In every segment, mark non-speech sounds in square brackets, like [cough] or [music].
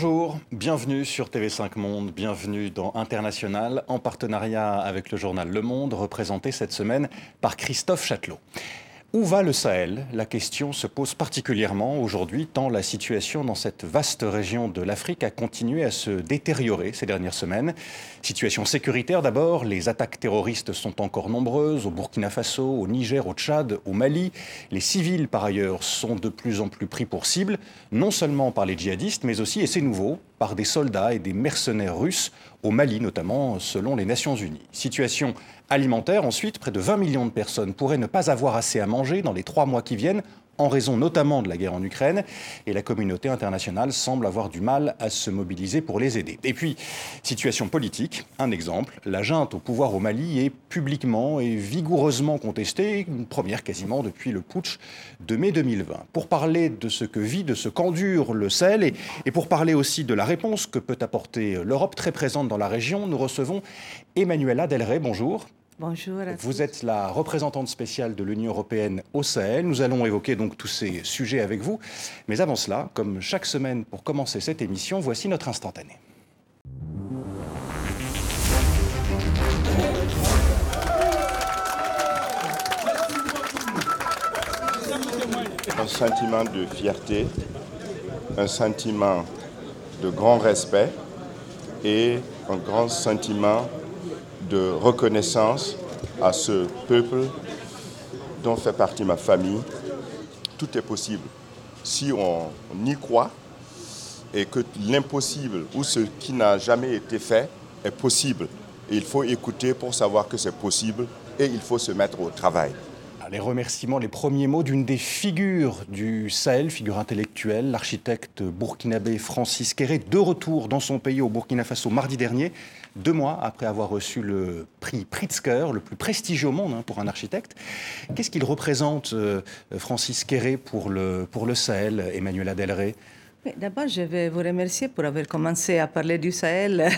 Bonjour, bienvenue sur TV5 Monde, bienvenue dans International, en partenariat avec le journal Le Monde, représenté cette semaine par Christophe Châtelot. Où va le Sahel? La question se pose particulièrement aujourd'hui, tant la situation dans cette vaste région de l'Afrique a continué à se détériorer ces dernières semaines. Situation sécuritaire d'abord, les attaques terroristes sont encore nombreuses au Burkina Faso, au Niger, au Tchad, au Mali. Les civils, par ailleurs, sont de plus en plus pris pour cible, non seulement par les djihadistes, mais aussi, et c'est nouveau, par des soldats et des mercenaires russes, au Mali notamment, selon les Nations Unies. Situation alimentaire, ensuite, près de 20 millions de personnes pourraient ne pas avoir assez à manger dans les trois mois qui viennent en raison notamment de la guerre en Ukraine, et la communauté internationale semble avoir du mal à se mobiliser pour les aider. Et puis, situation politique, un exemple, la junte au pouvoir au Mali est publiquement et vigoureusement contestée, une première quasiment depuis le putsch de mai 2020. Pour parler de ce que vit, de ce qu'endure le Sahel, et, et pour parler aussi de la réponse que peut apporter l'Europe très présente dans la région, nous recevons Emmanuela Delray, bonjour. Bonjour. À Vous êtes la représentante spéciale de l'Union européenne au Sahel. Nous allons évoquer donc tous ces sujets avec vous. Mais avant cela, comme chaque semaine pour commencer cette émission, voici notre instantané. Un sentiment de fierté, un sentiment de grand respect et un grand sentiment de reconnaissance à ce peuple dont fait partie ma famille. Tout est possible si on y croit et que l'impossible ou ce qui n'a jamais été fait est possible. Il faut écouter pour savoir que c'est possible et il faut se mettre au travail. Les remerciements, les premiers mots d'une des figures du Sahel, figure intellectuelle, l'architecte burkinabé Francis Kéré, de retour dans son pays au Burkina Faso mardi dernier, deux mois après avoir reçu le prix Pritzker, le plus prestigieux au monde hein, pour un architecte. Qu'est-ce qu'il représente, euh, Francis Kéré, pour le, pour le Sahel, Emmanuel Adelray D'abord, je vais vous remercier pour avoir commencé à parler du Sahel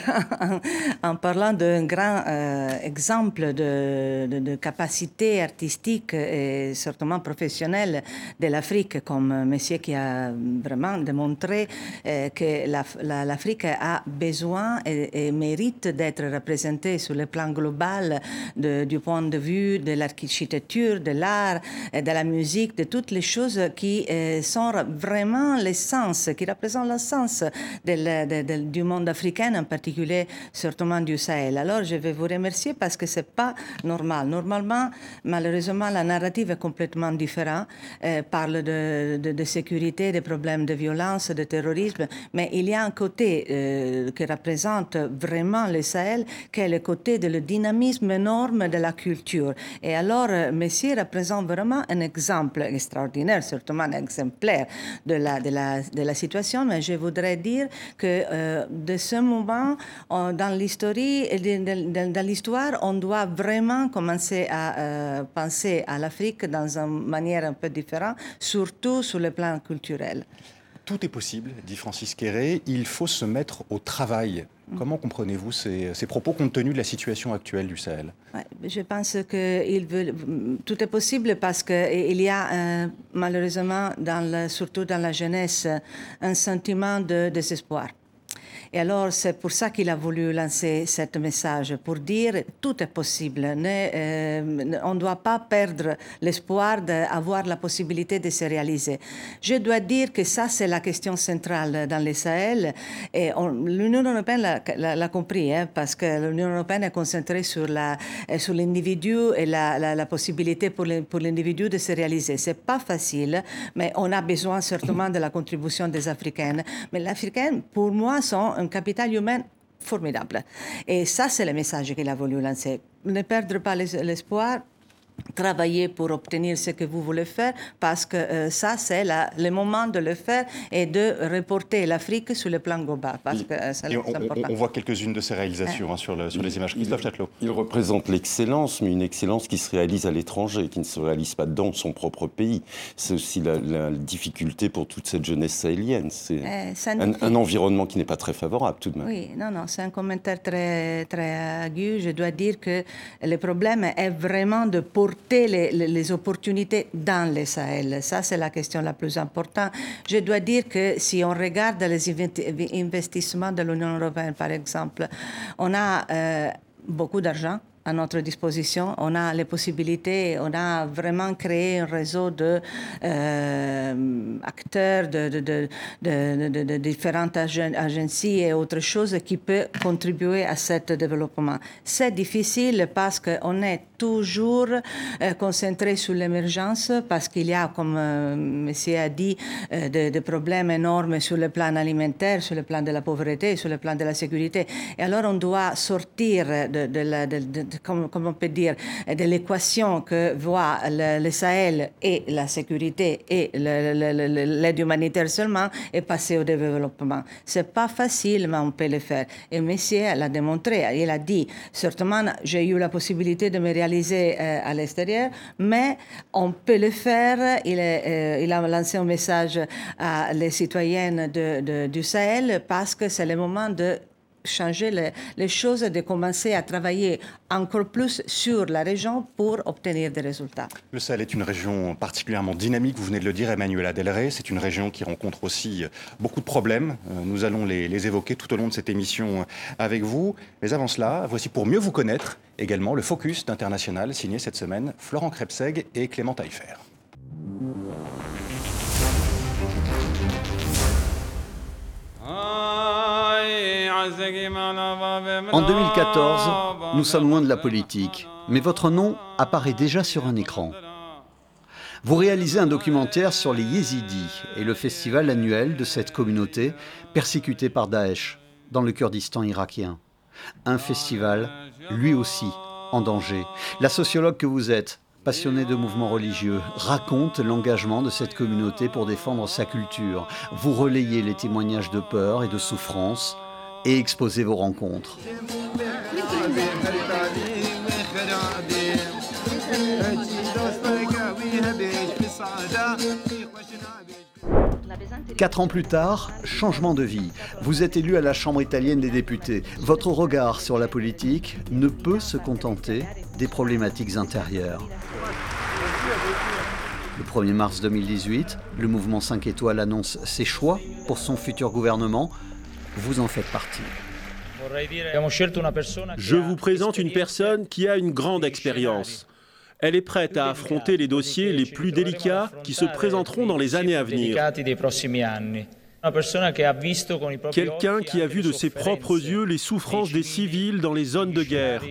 [laughs] en, parlant d'un grand euh, exemple de, capacité artistique et certainement professionnelle de l'Afrique, comme monsieur qui a vraiment démontré euh, que l'Afrique a besoin et, mérite d'être représentée sur le plan global du point de vue de l'architecture, de l'art, de la musique, de toutes les choses qui euh, sont vraiment l'essence qui représente le sens du monde africain, en particulier sûrement du Sahel. Alors, je vais vous remercier parce que c'est pas normal. Normalement, malheureusement, la narrative est complètement différente. Euh, parle de, de, sécurité, des problèmes de violence, de terrorisme, mais il y a un côté euh, qui représente vraiment le Sahel, qui est le côté de dynamisme énorme de la culture. Et alors, euh, Messier représente vraiment un exemple extraordinaire, surtout un exemplaire de la, de de la mais je voudrais dire que euh, de ce moment, dans l'histoire, on doit vraiment commencer à euh, penser à l'Afrique dans une manière un peu différente, surtout sur le plan culturel. Tout est possible, dit Francis Kéré. Il faut se mettre au travail. Mm. Comment comprenez-vous ces, propos compte tenu de la situation actuelle du Sahel? Je pense que tout est possible parce qu'il y a euh, malheureusement, dans surtout dans la jeunesse, un sentiment de désespoir. Et alors, c'est pour ça qu'il a voulu lancer ce message, pour dire tout est possible. Euh, on ne doit pas perdre l'espoir d'avoir la possibilité de se réaliser. Je dois dire que ça, c'est la question centrale dans les Sahel. Et l'Union européenne l'a compris, hein, parce que l'Union européenne est concentrée sur l'individu et la, la, possibilité pour l'individu de se réaliser. C'est pas facile, mais on a besoin certainement de la contribution des Africaines. Mais les Africaines, pour moi, sont un capital humain formidable. Et ça, c'est le message qu'il a voulu lancer. Ne perdre pas l'espoir, travailler pour obtenir ce que vous voulez faire, parce que euh, ça, c'est le moment de le faire et de reporter l'Afrique sur le plan global. Parce que, euh, on, voit quelques-unes de ces réalisations hein, sur, le, sur, les images. Christophe Châtelot. Il représente l'excellence, mais une excellence qui se réalise à l'étranger, qui ne se réalise pas dans son propre pays. C'est aussi la, difficulté pour toute cette jeunesse sahélienne. C'est un, un, environnement qui n'est pas très favorable tout de même. Oui, non, non, c'est un commentaire très, très aigu. Je dois dire que le problème est vraiment de pour apporter les, les, opportunités dans le Sahel. Ça, c'est la question la plus importante. Je dois dire que si on regarde les investissements de l'Union européenne, par exemple, on a euh, beaucoup d'argent notre disposition. On a les possibilités, on a vraiment créé un réseau de euh, acteurs, de, différentes agences et autres choses qui peuvent contribuer à ce développement. C'est difficile parce qu'on est toujours euh, concentré sur l'émergence, parce qu'il y a, comme euh, a dit, des problèmes énormes sur le plan alimentaire, sur le plan de la pauvreté, sur le plan de la sécurité. Et alors on doit sortir de, comme, on peut dire, de l'équation que voit le, Sahel et la sécurité et l'aide humanitaire seulement et passer au développement. C'est pas facile, mais on peut le faire. Et Messier l'a démontré. Il a dit, certainement, j'ai eu la possibilité de me réaliser euh, à l'extérieur, mais on peut le faire. Il, euh, a lancé un message à les citoyennes du Sahel parce que c'est le moment de changer les, choses et de commencer à travailler encore plus sur la région pour obtenir des résultats. Le Sahel est une région particulièrement dynamique, vous venez de le dire, Emmanuel Adelrey. C'est une région qui rencontre aussi beaucoup de problèmes. Euh, nous allons les, évoquer tout au long de cette émission avec vous. Mais avant cela, voici pour mieux vous connaître également le Focus d'International signé cette semaine Florent Krebseg et Clément Taillefer. En 2014, nous sommes loin de la politique, mais votre nom apparaît déjà sur un écran. Vous réalisez un documentaire sur les Yézidis et le festival annuel de cette communauté persécutée par Daesh dans le Kurdistan irakien. Un festival, lui aussi, en danger. La sociologue que vous êtes, passionnée de mouvements religieux, raconte l'engagement de cette communauté pour défendre sa culture. Vous relayez les témoignages de peur et de souffrance et exposez vos rencontres. Quatre ans plus tard, changement de vie. Vous êtes élu à la Chambre italienne des députés. Votre regard sur la politique ne peut se contenter des problématiques intérieures. Le 1er mars 2018, le mouvement 5 étoiles annonce ses choix pour son futur gouvernement. Vous en faites partie. Je vous présente une personne qui a une grande expérience. Elle est prête à affronter les dossiers les plus délicats qui se présenteront dans les années à venir. Quelqu'un qui a vu de ses propres yeux les souffrances des civils dans les zones de guerre.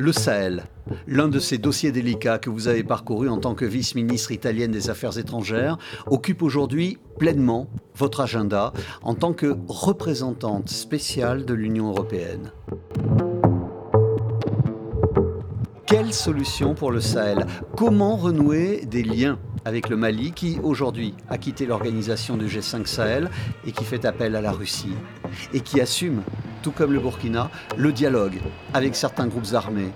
Le Sahel, L'un de ces dossiers délicats que vous avez parcouru en tant que vice-ministre italienne des Affaires étrangères occupe aujourd'hui pleinement votre agenda en tant que représentante spéciale de l'Union européenne. Quelle solution pour le Sahel? Comment renouer des liens avec le Mali qui aujourd'hui a quitté l'organisation du G5 Sahel et qui fait appel à la Russie et qui assume, tout comme le Burkina, le dialogue avec certains groupes armés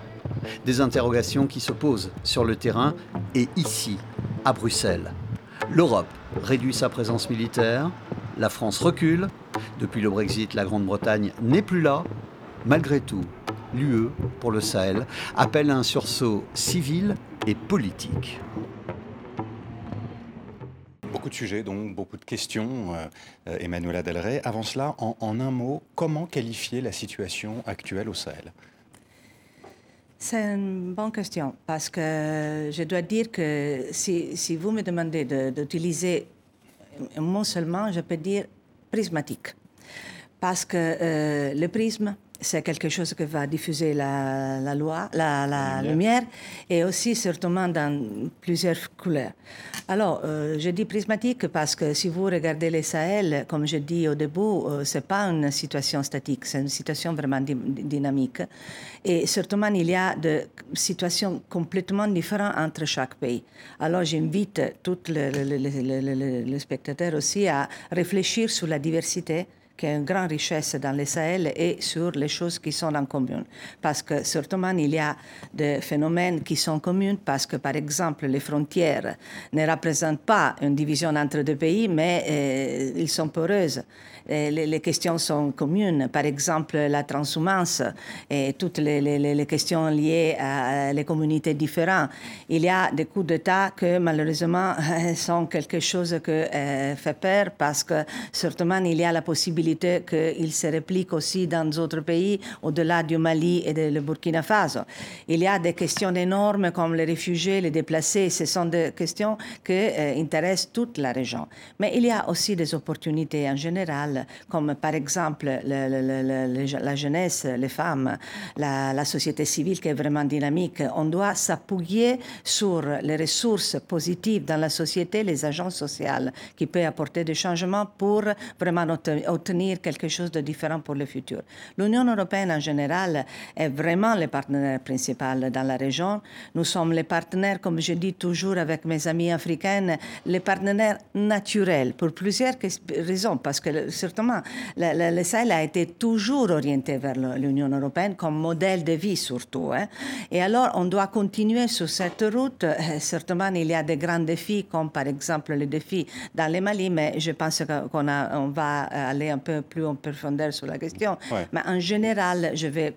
des interrogations qui se posent sur le terrain et ici, à Bruxelles. L'Europe réduit sa présence militaire, la France recule, depuis le Brexit, la Grande-Bretagne n'est plus là. Malgré tout, l'UE, pour le Sahel, appelle à un sursaut civil et politique. Beaucoup de sujets, donc beaucoup de questions, euh, Emmanuel Adelray. Avant cela, en un mot, comment qualifier la situation actuelle au Sahel? C'est une bonne question parce que je dois dire que si, vous me demandez d'utiliser un mot seulement, je peux dire prismatique. Parce que euh, le prisme, c'est quelque chose qui va diffuser la, la loi, la, la lumière. et aussi certainement dans plusieurs couleurs. Alors, euh, je dis prismatique parce que si vous regardez les Sahel, comme je dis au début, euh, c'est pas une situation statique, c'est une situation vraiment dynamique. Et certainement, il y a des situations complètement différentes entre chaque pays. Alors, j'invite tous les, les spectateurs aussi à réfléchir sur la diversité qui est une grande richesse dans le Sahel et sur les choses qui sont en commun. Parce que certainement, il y a des phénomènes qui sont communs parce que, par exemple, les frontières ne représentent pas une division entre deux pays, mais euh, ils sont poreuses. Les, questions sont communes. Par exemple, la transhumance et toutes les, questions liées à les communautés différentes. Il y a des coups d'État que, malheureusement, [laughs] sont quelque chose qui euh, fait peur parce que, certainement, il y a la possibilité qu'ils se répliquent aussi dans d'autres pays au-delà du Mali et le Burkina Faso. Il y a des questions énormes comme les réfugiés, les déplacés. Ce sont des questions qui euh, intéressent toute la région. Mais il y a aussi des opportunités en général, comme par exemple la jeunesse, les femmes, la, société civile qui est vraiment dynamique. On doit s'appuyer sur les ressources positives dans la société, les agents sociaux qui peuvent apporter des changements pour vraiment obtenir quelque chose de différent pour le futur. L'Union européenne en général est vraiment le partenaire principal dans la région. Nous sommes les partenaires, comme je dis toujours avec mes amis africains, les partenaires naturels pour plusieurs raisons. Parce que certainement, le, Sahel a été toujours orienté vers l'Union européenne comme modèle de vie surtout. Hein. Et alors, on doit continuer sur cette route. [laughs] Certainement, il y a des grands défis, comme par exemple le défi dans le Mali, mais je pense qu'on on va aller un peu plus en profondeur sur la question. Mais en général, je vais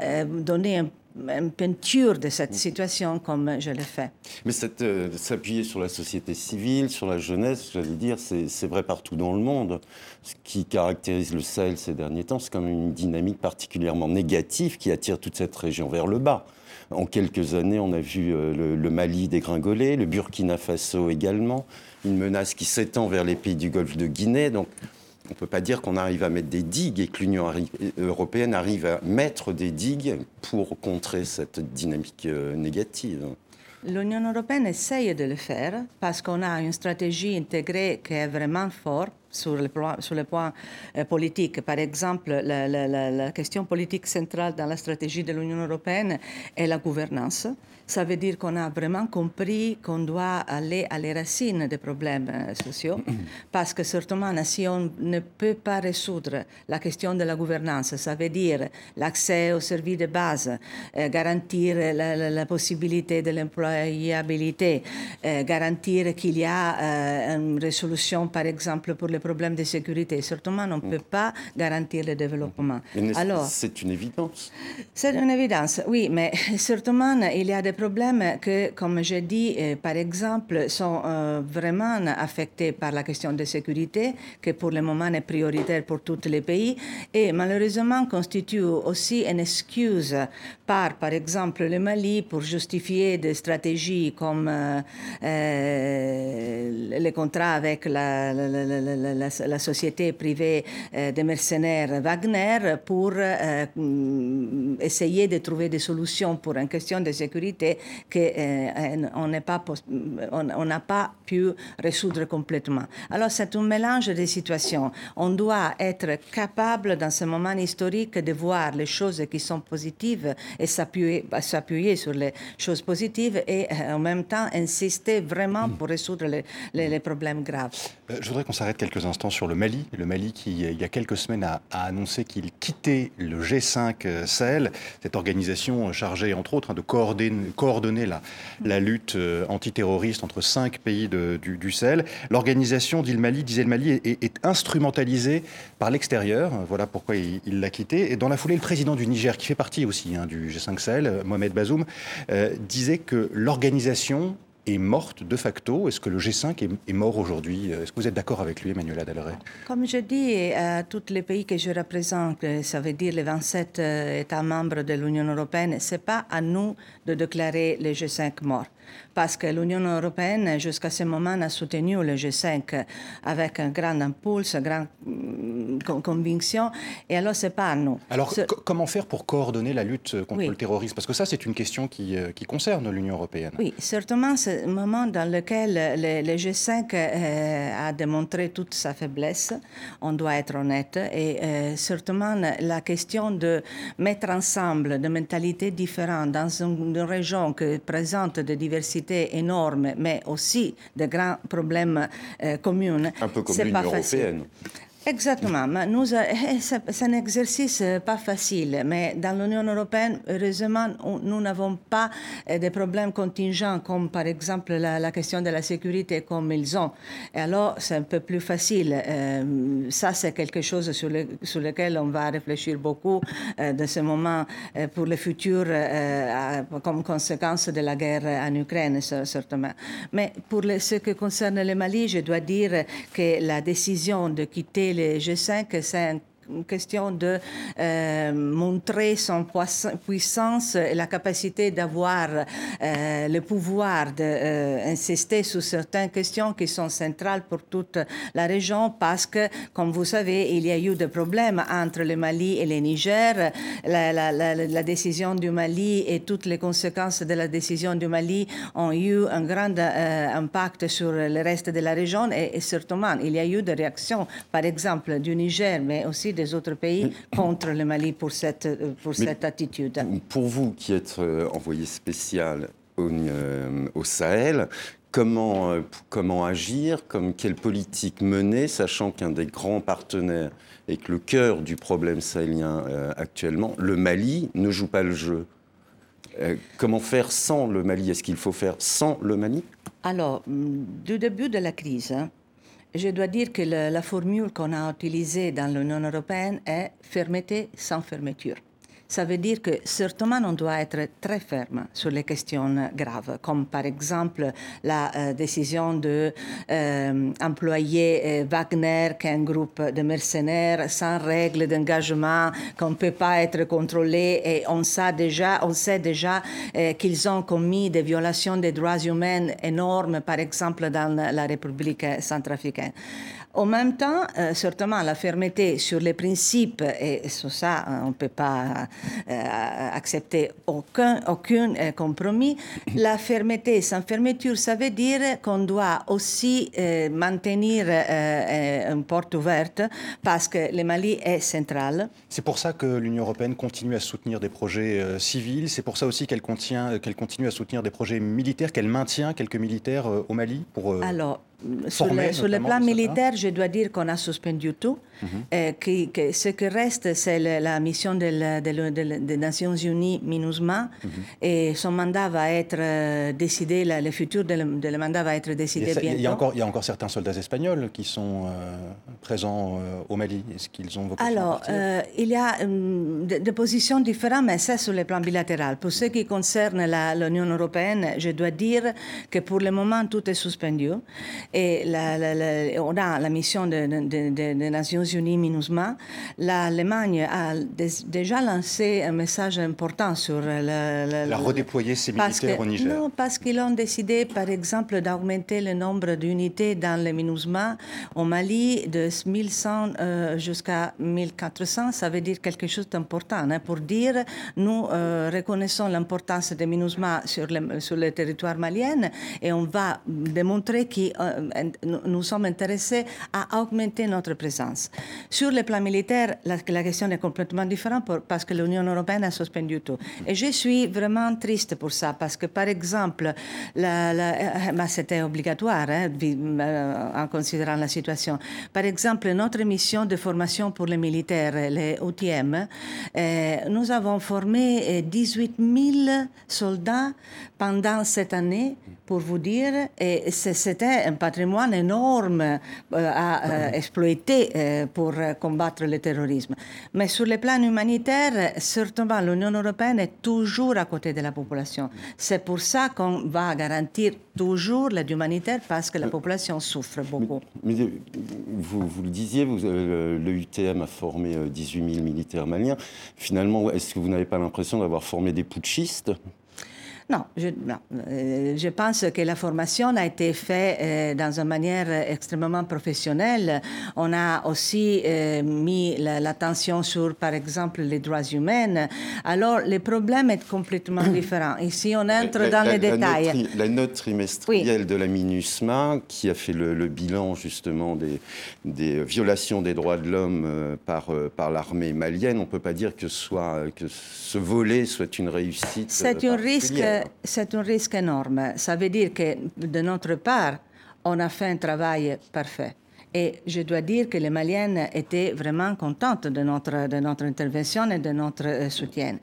euh, donner un une peinture de cette situation comme je l'ai fait. Mais euh, s'appuyer sur la société civile, sur la jeunesse, j'allais dire, c'est vrai partout dans le monde. Ce qui caractérise le Sahel ces derniers temps, c'est comme une dynamique particulièrement négative qui attire toute cette région vers le bas. En quelques années, on a vu euh, le, Mali dégringoler, le Burkina Faso également, une menace qui s'étend vers les pays du Golfe de Guinée. Donc on ne peut pas dire qu'on arrive à mettre des digues et que l'Union européenne arrive à mettre des digues pour contrer cette dynamique euh, négative. L'Union européenne essaye de le faire parce qu'on a une stratégie intégrée qui est vraiment forte sur le, plan, sur euh, politique. Par exemple, la, question politique centrale dans la stratégie de l'Union européenne est la gouvernance. Ça veut dire qu'on a vraiment compris qu'on doit aller à les racines des problèmes euh, sociaux, [clears throat] parce que certainement, si on ne peut pas résoudre la question de la gouvernance, ça veut dire l'accès aux services de base, euh, garantir la, possibilité de l'employabilité, euh, garantir qu'il y a une résolution, par exemple, pour les problèmes de sécurité. Certainement, on ne peut pas garantir le développement. Alors, c'est une évidence? C'est une évidence, oui, mais [laughs] certainement, il y a des problèmes que, comme j'ai dit, euh, par exemple, sont euh, vraiment affectés par la question de sécurité, qui pour le moment est prioritaire pour tous les pays, et malheureusement constitue aussi une excuse par, par exemple, le Mali pour justifier des stratégies comme euh, les contrats avec la, la, la, société privée des mercenaires Wagner pour essayer de trouver des solutions pour une question de sécurité qu'on n'a pas, on, pas pu résoudre complètement. Alors c'est un mélange de situations. On doit être capable dans ce moment historique de voir les choses qui sont positives et s'appuyer, s'appuyer sur les choses positives et euh, en même temps insister vraiment pour résoudre les, problèmes graves. Euh, je voudrais qu'on s'arrête quelques instants sur le Mali. Le Mali qui, il y a quelques semaines, a, annoncé qu'il quittait le G5 euh, Sahel, cette organisation chargée, entre autres, hein, de coordonner, coordonner la, lutte euh, antiterroriste entre cinq pays du, du. L'organisation, dit le Mali, disait le Mali, est, instrumentalisée par l'extérieur. Voilà pourquoi il l'a quitté. Et dans la foulée, le président du Niger, qui fait partie aussi hein, du G5 Sahel, Mohamed Bazoum, euh, disait que l'organisation est morte de facto. Est-ce que le G5 est, mort aujourd'hui? Est-ce que vous êtes d'accord avec lui, Emmanuel Adalray Comme je dis à tous les pays que je représente, ça veut dire les 27 euh, États membres de l'Union européenne, ce n'est pas à nous de déclarer le G5 mort parce que l'Union européenne, jusqu'à ce moment, a soutenu le G5 avec un grand impulse, une grande mm, conviction, et alors c'est pas à nous. Alors comment faire pour coordonner la lutte contre le terrorisme? Parce que ça, c'est une question qui, euh, qui concerne l'Union européenne. Oui, certainement, c'est un moment dans lequel le, G5 euh, a démontré toute sa faiblesse, on doit être honnête, et euh, certainement la question de mettre ensemble des mentalités différentes dans une, région qui présente des diversités mais aussi de grands problèmes euh, communs. Un peu comme l'Union européenne. Exactement. Nous, [laughs] c'est un exercice pas facile, mais dans l'Union européenne, heureusement, nous n'avons pas des problèmes contingents comme par exemple la, question de la sécurité comme ils ont. Et alors, c'est un peu plus facile. ça, c'est quelque chose sur, lequel on va réfléchir beaucoup de ce moment pour le futur comme conséquence de la guerre en Ukraine, certainement. Mais pour ce qui concerne le Mali, je dois dire que la décision de quitter le G5, c'est une question de euh, montrer son puissance et la capacité d'avoir euh, le pouvoir d'insister euh, sur certaines questions qui sont centrales pour toute la région parce que, comme vous savez, il y a eu des problèmes entre le Mali et le Niger. La, décision du Mali et toutes les conséquences de la décision du Mali ont eu un grand impact sur le reste de la région et, et certainement, il y a eu des réactions, par exemple, du Niger, mais aussi des autres pays contre le Mali pour cette, euh, pour cette attitude. Pour vous qui êtes euh, envoyé spécial au, euh, au Sahel, comment, comment agir, comme quelle politique mener, sachant qu'un des grands partenaires et que le cœur du problème sahélien actuellement, le Mali, ne joue pas le jeu. Comment faire sans le Mali? Est-ce qu'il faut faire sans le Mali? Alors, du début de la crise, hein, je dois dire que la formule qu'on a utilisée dans l'Union européenne est fermeté sans fermeture. Ça veut dire que certainement on doit être très ferme sur les questions graves, comme par exemple la euh, décision de euh, employer euh, Wagner, qui est un groupe de mercenaires sans règles d'engagement, qu'on ne peut pas être contrôlé, et on sait déjà, qu'ils ont commis des violations des droits humains énormes, par exemple dans la République centrafricaine. En même temps, euh, certainement, la fermeté sur les principes, et sur ça, on ne peut pas accepter aucun, aucun euh, compromis. La fermeté sans fermeture, ça veut dire qu'on doit aussi maintenir une porte ouverte parce que le Mali est central. C'est pour ça que l'Union européenne continue à soutenir des projets civils. C'est pour ça aussi qu'elle qu'elle continue à soutenir des projets militaires, qu'elle maintient quelques militaires au Mali pour. Alors, sur, le, plan militaire, je dois dire qu'on a suspendu tout. Mhm. que, ce qui reste, c'est la, mission des Nations Unies MINUSMA. Mhm. Et son mandat va être euh, décidé, le futur de le, mandat va être décidé bientôt. Il y, a encore, il y a encore certains soldats espagnols qui sont euh, présents euh, au Mali. Est-ce qu'ils ont vocation Alors, il y a des positions différentes, mais c'est sur le plan bilatéral. Pour ce qui concerne l'Union européenne, je dois dire que pour le moment, tout est suspendu. Et la, on a la mission des Nations Unies, MINUSMA, l'Allemagne a déjà lancé un message important sur la... La, redéployer ses militaires au Niger. Non, parce qu'ils ont décidé, par exemple, d'augmenter le nombre d'unités dans le MINUSMA au Mali de 1100 euh, jusqu'à 1400. Ça veut dire quelque chose d'important hein, pour dire nous euh, reconnaissons l'importance des MINUSMA sur le, sur le territoire malien et on va démontrer que nous sommes intéressés à augmenter notre présence. Sur le plan militaire, la, question est complètement différente parce que l'Union européenne a suspendu tout. Et je suis vraiment triste pour ça parce que, par exemple, la, c'était obligatoire hein, euh, en considérant la situation. Par exemple, notre mission de formation pour les militaires, les OTM, euh, nous avons formé 18 euh, 000 soldats pendant cette année, pour vous dire, et c'était un patrimoine énorme euh, à euh, exploiter euh, pour combattre le terrorisme. Mais sur le plan humanitaire, certainement, l'Union européenne est toujours à côté de la population. C'est pour ça qu'on va garantir toujours l'aide humanitaire parce que la population souffre beaucoup. Mais, vous, vous, le disiez, vous, le UTM a formé 18 000 militaires maliens. Finalement, est-ce que vous n'avez pas l'impression d'avoir formé des putschistes? Non, je, euh, je, pense que la formation a été faite euh, dans une manière extrêmement professionnelle. On a aussi euh, mis l'attention sur, par exemple, les droits humains. Alors, le problème est complètement [coughs] différent. Ici, on entre dans les détails. la note trimestrielle de la MINUSMA, qui a fait le, bilan justement des, des, violations des droits de l'homme par, par l'armée malienne, on ne peut pas dire que, soit, que ce volet soit une réussite. C'est un risque c'est un risque énorme. Ça veut dire que de notre part, on a fait un travail parfait. Et je dois dire que les Maliennes étaient vraiment contentes de notre, de notre intervention et de notre euh, soutien.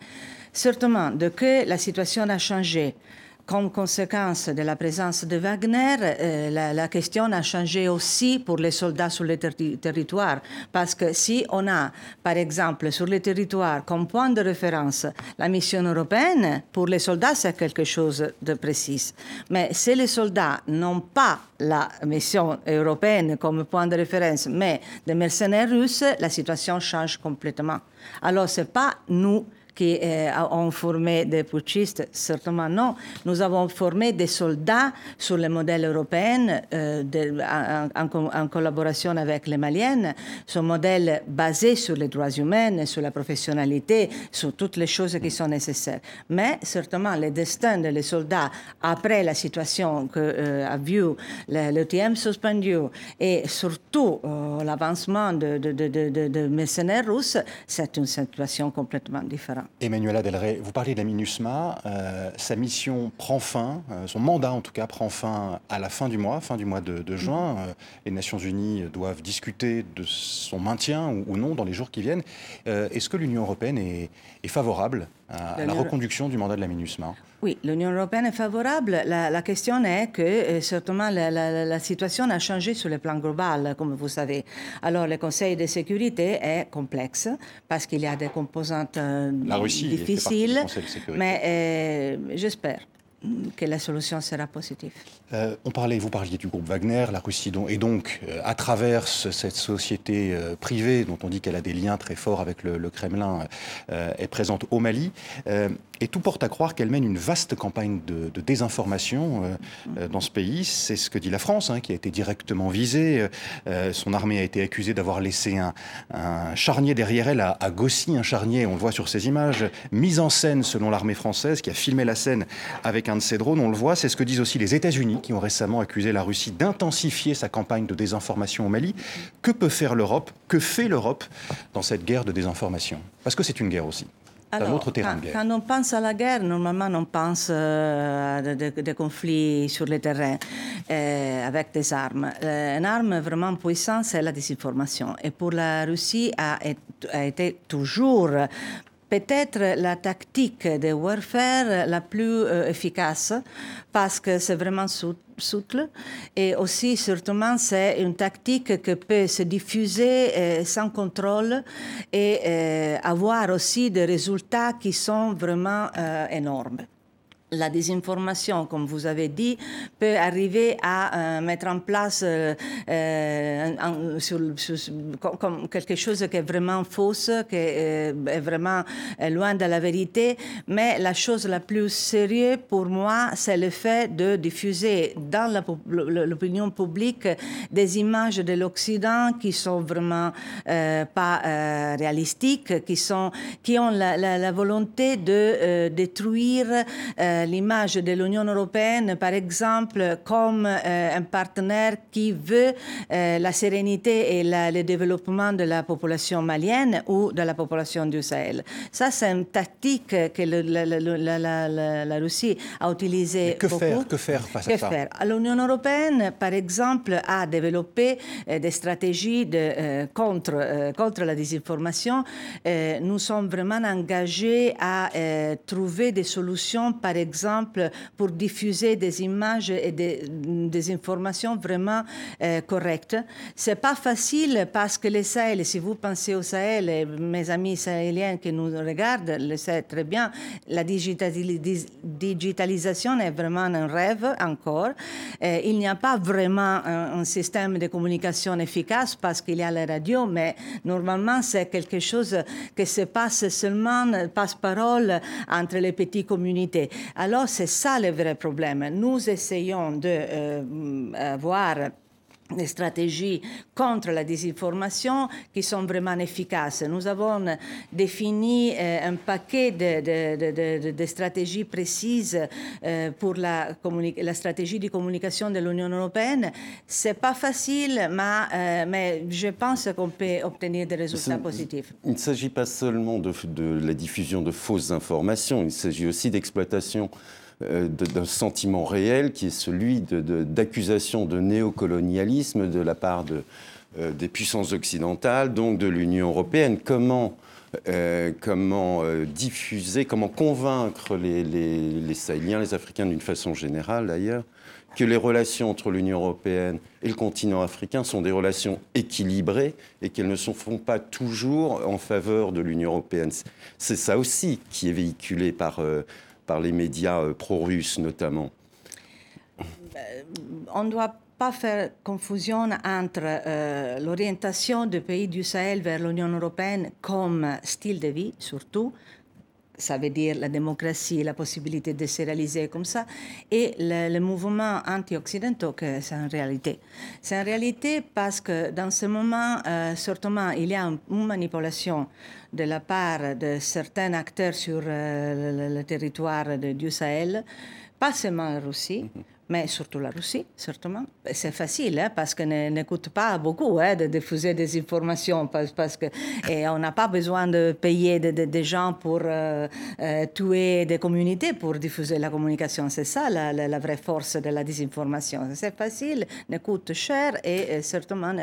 Certainement, de que la situation a changé, comme conséquence de la présence de Wagner, euh, la, question a changé aussi pour les soldats sur le territoire. Parce que si on a, par exemple, sur le territoire comme point de référence la mission européenne, pour les soldats, c'est quelque chose de précis. Mais si les soldats n'ont pas la mission européenne comme point de référence, mais des mercenaires russes, la situation change complètement. Alors, ce n'est pas nous qui euh, ont formé des putschistes Certainement non. Nous avons formé des soldats sur le modèle européen euh, en, collaboration avec les Maliennes, ce modèle basé sur les droits humains, sur la professionnalité, sur toutes les choses qui sont nécessaires. Mais certainement, le destin des soldats après la situation que euh, a vu l'OTM suspendu et surtout l'avancement de, de, de, de mercenaires russes, c'est une situation complètement différente. Emmanuel Adelray, vous parlez de la MINUSMA. Euh, sa mission prend fin, euh, son mandat en tout cas prend fin à la fin du mois, fin du mois de, juin. Euh, les Nations Unies doivent discuter de son maintien ou, non dans les jours qui viennent. Est-ce que l'Union européenne est, favorable à, la reconduction du mandat de la MINUSMA? Oui, l'Union européenne est favorable. La, question est que, euh, certainement, la, situation a changé sur le plan global, comme vous savez. Alors, le Conseil de sécurité est complexe parce qu'il y a des composantes euh, la Russie difficiles. Mais euh, j'espère que la solution sera positive. Euh, on parlait, vous parliez du groupe Wagner, la Russie, et donc euh, à travers cette société euh, privée dont on dit qu'elle a des liens très forts avec le, Kremlin, est présente au Mali. et tout porte à croire qu'elle mène une vaste campagne de, désinformation dans ce pays. C'est ce que dit la France, hein, qui a été directement visée. son armée a été accusée d'avoir laissé un, charnier derrière elle à, à Gossy, un charnier, on le voit sur ces images, mise en scène selon l'armée française, qui a filmé la scène avec un de ces drones. On le voit, c'est ce que disent aussi les États-Unis qui ont récemment accusé la Russie d'intensifier sa campagne de désinformation au Mali. Que peut faire l'Europe? Que fait l'Europe dans cette guerre de désinformation? Parce que c'est une guerre aussi. Alors, un autre terrain de guerre. Quand on pense à la guerre, normalement, on pense euh, à des, conflits sur le terrain euh, avec des armes. Euh, une arme vraiment puissante, c'est la désinformation. Et pour la Russie, a, a été toujours peut-être la tactique de warfare la plus euh, efficace parce que c'est vraiment souple. Et aussi sûrement c'est une tactique qui peut se diffuser euh, sans contrôle et euh, avoir aussi des résultats qui sont vraiment énormes la désinformation, comme vous avez dit, peut arriver à euh, mettre en place euh, euh, quelque chose qui est vraiment fausse, qui est, vraiment loin de la vérité. Mais la chose la plus sérieuse pour moi, c'est le fait de diffuser dans l'opinion publique des images de l'Occident qui sont vraiment pas réalistiques, qui, sont, qui ont la volonté de détruire l'image de l'Union européenne, par exemple, comme euh, un partenaire qui veut euh, la sérénité et le développement de la population malienne ou de la population du Sahel. Ça, c'est une tactique que la, Russie a utilisée que Faire, que faire face à ça? L'Union européenne, par exemple, a développé euh, des stratégies de, contre, contre la désinformation. nous sommes vraiment engagés à trouver des solutions, par exemple, pour diffuser des images et des, informations vraiment euh, correctes. C'est pas facile parce que le Sahel, si vous pensez au Sahel, mes amis sahéliens qui nous regardent le savent très bien, la digitalisation est vraiment un rêve encore. Euh, il n'y a pas vraiment un, un, système de communication efficace parce qu'il y a la radio, mais normalement c'est quelque chose qui se passe seulement passe-parole entre les petites communautés. Alors c'est ça le vrai problème. Nous essayons de euh, voir des stratégies contre la désinformation qui sont vraiment efficaces. Nous avons défini euh, un paquet de, de, stratégies précises euh, pour la, la, stratégie de communication de l'Union européenne. C'est pas facile, mais, mais je pense qu'on peut obtenir des résultats positifs. Il ne s'agit pas seulement de, la diffusion de fausses informations, il s'agit aussi d'exploitation d'un sentiment réel qui est celui d'accusation de, néocolonialisme de la part de, des puissances occidentales, donc de l'Union européenne. Comment euh, comment euh, diffuser, comment convaincre les, Sahéliens, les Africains d'une façon générale d'ailleurs, que les relations entre l'Union européenne et le continent africain sont des relations équilibrées et qu'elles ne se font pas toujours en faveur de l'Union européenne? C'est ça aussi qui est véhiculé par, euh, par les médias pro-russes notamment. On doit pas faire confusion entre euh, l'orientation des pays du Sahel vers l'Union européenne comme style de vie, surtout, ça veut dire la démocratie, la possibilité de se réaliser comme ça, et le, mouvement anti-occidentaux, que c'est en réalité. C'est en réalité parce que dans ce moment, euh, certainement, il y a une manipulation de la part de certains acteurs sur euh, le, territoire du Sahel, pas seulement en Russie, mm-hmm mais surtout la Russie, certainement. C'est facile, hein, parce qu'on n'écoute pas beaucoup hein, de diffuser des informations, parce, que on n'a pas besoin de payer des gens pour euh, euh, tuer des communautés pour diffuser la communication. C'est ça la, vraie force de la désinformation. C'est facile, ne coûte cher et, certainement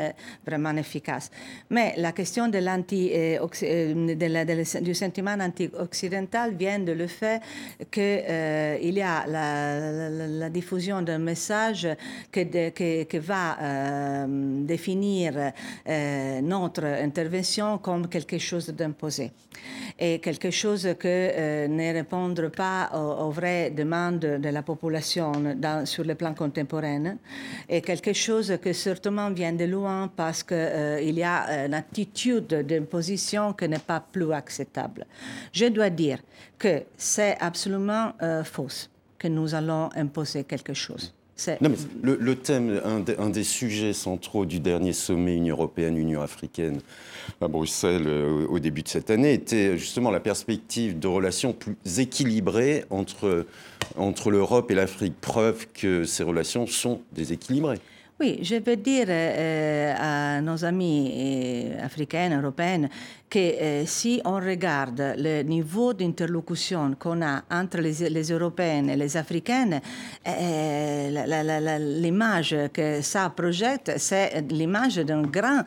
vraiment efficace. Mais la question de l'anti, euh, du sentiment anti-occidental vient de le fait qu'il y a la diffusion d'un message qui, va euh, définir euh, notre intervention comme quelque chose d'imposé. Et quelque chose qui euh, ne répond pas aux, vraies demandes de la population sur le plan contemporain. Et quelque chose qui certainement vient de loin parce qu'il y a une attitude d'imposition qui n'est pas plus acceptable. Je dois dire que c'est absolument faux que nous allons imposer quelque chose. Non, mais le, thème, un, des sujets centraux du dernier sommet Union européenne-Union africaine à Bruxelles euh, au début de cette année était justement la perspective de relations plus équilibrées entre, entre l'Europe et l'Afrique. Preuve que ces relations sont déséquilibrées. Oui, je veux dire euh, à nos amis euh, africains, européens, que euh, si on regarde le niveau d'interlocution qu'on a entre les, les, Européennes et les Africaines, l'image que ça projette, c'est l'image d'un grand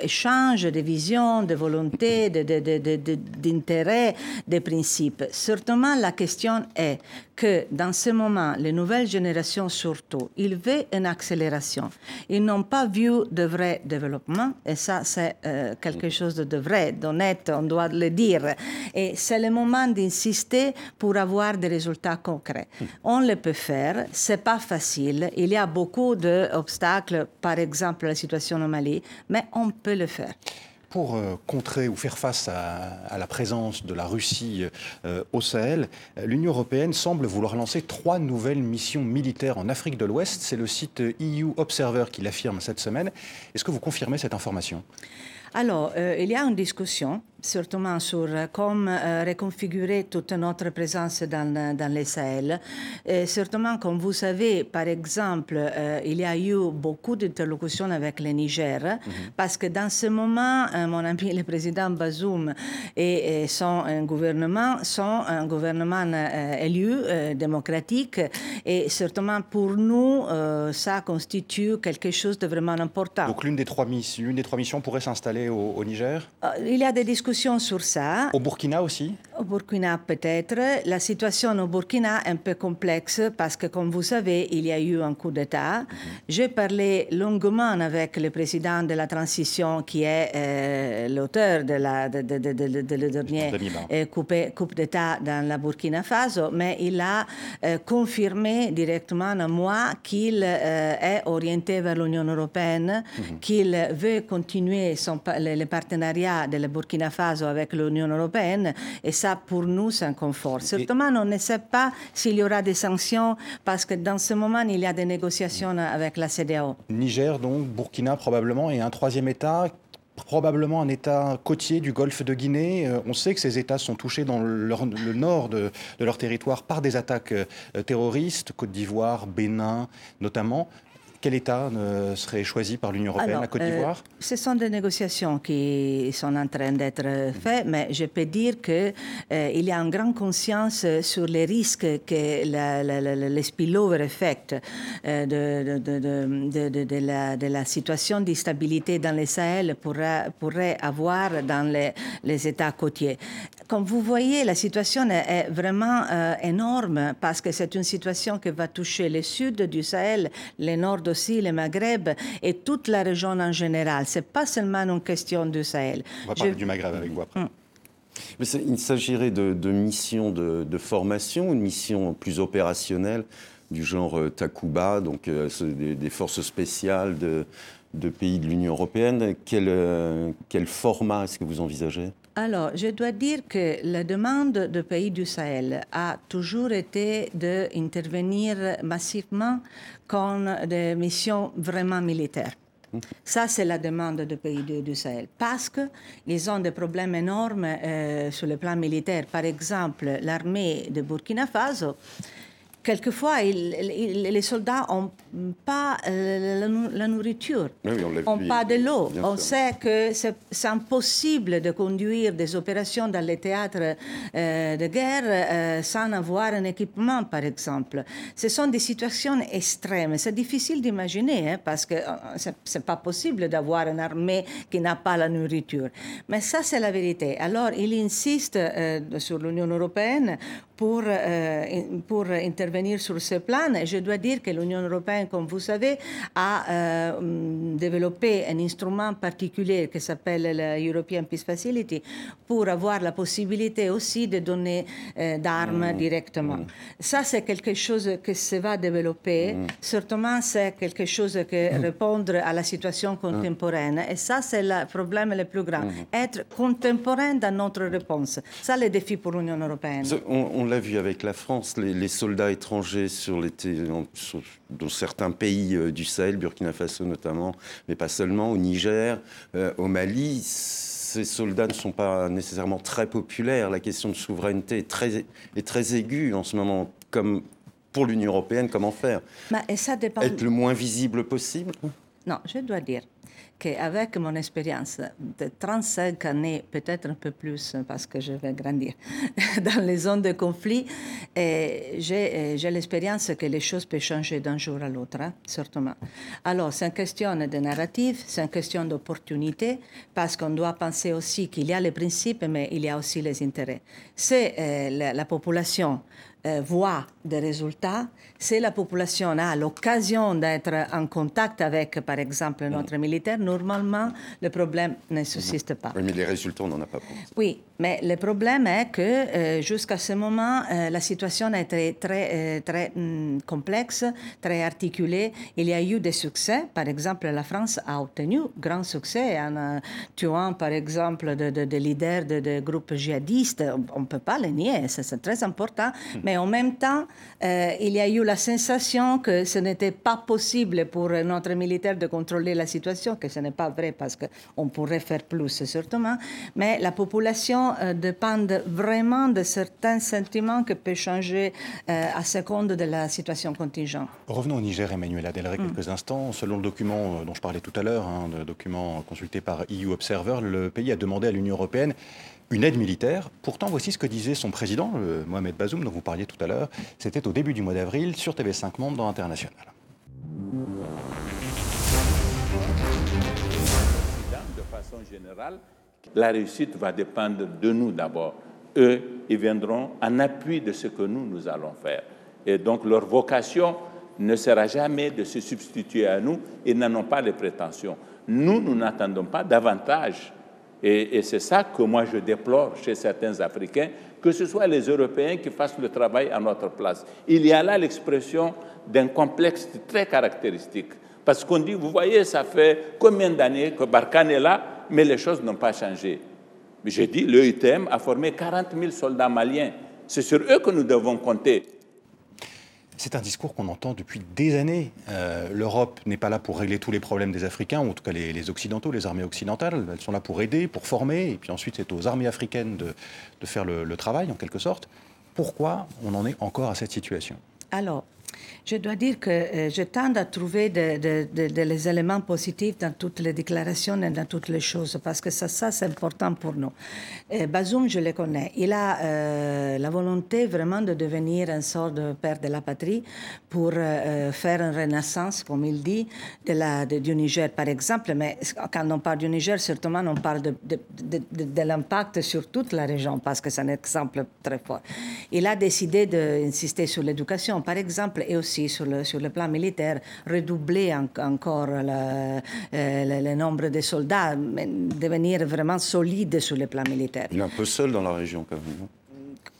échange de visions, de volontés, d'intérêts, de, principes. Certainement, la question est que dans ce moment, les nouvelles générations surtout, ils veulent une accélération. Ils n'ont pas vu de vrai développement, et ça, c'est quelque chose chose de vrai, d'honnête, on doit le dire. Et c'est le moment d'insister pour avoir des résultats concrets. On le peut faire, c'est pas facile, il y a beaucoup d'obstacles, par exemple la situation au Mali, mais on peut le faire pour euh, contrer ou faire face à, la présence de la Russie euh, au Sahel, l'Union européenne semble vouloir lancer trois nouvelles missions militaires en Afrique de l'Ouest. C'est le site EU Observer qui l'affirme cette semaine. Est-ce que vous confirmez cette information? Alors, euh, il y a une discussion surtout sur comment euh, reconfigurer toute notre présence dans, dans les Sahel. Et certainement, comme vous savez, par exemple, euh, il y a eu beaucoup d'interlocutions avec le Niger, mhm. parce que dans ce moment, euh, mon ami le président Bazoum et, son gouvernement sont un gouvernement élu, démocratique, et certainement pour nous, ça constitue quelque chose de vraiment important. Donc l'une des trois, missions, des trois missions pourrait s'installer au, au Niger? Il y a des discussions sur ça. Au Burkina aussi? Au Burkina peut-être. La situation au Burkina est un peu complexe parce que, comme vous savez, il y a eu un coup d'État. Mhm. J'ai parlé longuement avec le président de la transition qui est euh, l'auteur de la de, de, de, dernier euh, coup, d'État dans la Burkina Faso, mais il a euh, confirmé directement à moi qu'il est orienté vers l'Union européenne, mhm. qu'il veut continuer son, le, le partenariat de la Burkina Faso avec l'Union européenne. Et ça, pour nous, c'est un confort. Certainement, on ne sait pas s'il y aura des sanctions parce que dans ce moment, il y a des négociations avec la CDAO. Niger, donc, Burkina probablement, et un troisième État probablement un État côtier du golfe de Guinée. Euh, on sait que ces États sont touchés dans le nord de, leur territoire par des attaques euh, terroristes, Côte d'Ivoire, Bénin notamment. Quel État serait choisi par l'Union européenne, la Côte d'Ivoire Ce sont des négociations qui sont en train d'être faites, mais je peux dire qu'il il y a une grande conscience sur les risques que le spillover effect de, de, de, de, la, de la situation d'instabilité dans les Sahel pourrait, pourrait avoir dans les, les États côtiers. Comme vous voyez, la situation est vraiment euh, énorme parce que c'est une situation qui va toucher le sud du Sahel, le nord aussi, le Maghreb et toute la région en général. C'est pas seulement une question du Sahel. On va parler du Maghreb avec vous après. Mm. Mais il s'agirait de, de missions de, de, formation, une mission plus opérationnelle du genre euh, Takuba, donc euh, des, des, forces spéciales de, de pays de l'Union européenne. Quel, quel format est-ce que vous envisagez? Alors, je dois dire que la demande des pays du Sahel a toujours été d'intervenir massivement comme des missions vraiment militaires. Ça, c'est la demande des pays du, Sahel. Parce qu'ils ont des problèmes énormes euh, sur le plan militaire. Par exemple, l'armée de Burkina Faso quelquefois, les soldats n'ont pas euh, la, nourriture, n'ont pas de l'eau. On sait que c'est impossible de conduire des opérations dans les théâtres euh, de guerre euh, sans avoir un équipement, par exemple. Ce sont des situations extrêmes. C'est difficile d'imaginer hein, parce que ce n'est pas possible d'avoir une armée qui n'a pas la nourriture. Mais ça, c'est la vérité. Alors, il insiste sur l'Union européenne pour, pour intervenir venir sur ce plan. Et je dois dire que l'Union européenne, comme vous savez, a euh, mm, développé un instrument particulier qui s'appelle la European Peace Facility pour avoir la possibilité aussi de donner euh, d'armes mmh. directement. Mmh. Ça, c'est quelque chose que se va développer. Mmh. Certainement, c'est quelque chose qui répondre à la situation contemporaine. Et ça, c'est le problème le plus grand. Être contemporain dans notre réponse. Ça, le défi pour l'Union européenne. On, l'a vu avec la France, les, les soldats étrangers sur les dans certains pays euh, du Sahel, Burkina Faso notamment, mais pas seulement, au Niger, euh, au Mali, ces soldats ne sont pas nécessairement très populaires. La question de souveraineté est très, est très aiguë en ce moment, comme pour l'Union européenne, comment faire bah, et ça dépend... Être le moins visible possible Non, je dois dire qu'avec mon expérience de 35 années, peut-être un peu plus parce que je vais grandir, [laughs] dans les zones de conflit, j'ai l'expérience que les choses peuvent changer d'un jour à l'autre, hein, certainement. Alors, c'est une question de narrative, c'est une question d'opportunité, parce qu'on doit penser aussi qu'il y a les principes, mais il y a aussi les intérêts. C'est euh, la, la population euh, voit des résultats, si la population a l'occasion d'être en contact avec, par exemple, notre militaire, normalement, le problème ne subsiste pas. Oui, mais les résultats, on n'en a pas. Oui, mais le problème est que euh, jusqu'à ce moment, euh, la situation est très, très, très mm, complexe, très articulée. Il y a eu des succès. Par exemple, la France a obtenu grand succès en tuant, par exemple, des de, de leaders de, de, groupes djihadistes. On ne peut pas le nier, c'est très important. Hmm. Mais en même temps, euh, il y a eu la sensation que ce n'était pas possible pour notre militaire de contrôler la situation, que ce n'est pas vrai parce qu'on pourrait faire plus, certainement. Mais la population euh, dépend vraiment de certains sentiments qui peuvent changer euh, à seconde de la situation contingente. Revenons au Niger, Emmanuel Adelray, mm. quelques instants. Selon le document dont je parlais tout à l'heure, hein, le document consulté par EU Observer, le pays a demandé à l'Union européenne une aide militaire. Pourtant, voici ce que disait son président, Mohamed Bazoum, dont vous parliez tout à l'heure. C'était au début du mois d'avril sur TV5 Monde dans International. De façon générale, la réussite va dépendre de nous d'abord. Eux, ils viendront en appui de ce que nous, nous allons faire. Et donc leur vocation ne sera jamais de se substituer à nous. Ils n'en ont pas les prétentions. Nous, nous n'attendons pas davantage et, c'est ça que moi je déplore chez certains Africains, que ce soit les Européens qui fassent le travail à notre place. Il y a là l'expression d'un complexe très caractéristique. Parce qu'on dit, vous voyez, ça fait combien d'années que Barkhane est là, mais les choses n'ont pas changé. J'ai dit, l'EUTM a formé 40 000 soldats maliens. C'est sur eux que nous devons compter. C'est un discours qu'on entend depuis des années. Euh, L'Europe n'est pas là pour régler tous les problèmes des Africains, ou en tout cas les, Occidentaux, les armées occidentales. Elles sont là pour aider, pour former, et puis ensuite c'est aux armées africaines de, faire le, travail, en quelque sorte. Pourquoi on en est encore à cette situation? Alors, Je dois dire que euh, je tente à trouver des éléments positifs dans toutes les déclarations et dans toutes les choses, parce que ça, c'est important pour nous. Euh, Bazoum, je le connais. Il a euh, la volonté vraiment de devenir un sort de père de la patrie pour faire une renaissance, comme il dit, de la, du Niger, par exemple. Mais quand on parle du Niger, surtout, on parle de l'impact sur toute la région, parce que c'est un exemple très fort. Il a décidé d'insister sur l'éducation, par exemple, et aussi sur le, sur le plan militaire, redoubler encore le, euh, le, nombre de soldats, devenir vraiment solide sur le plan militaire. Il est un peu seul dans la région quand même.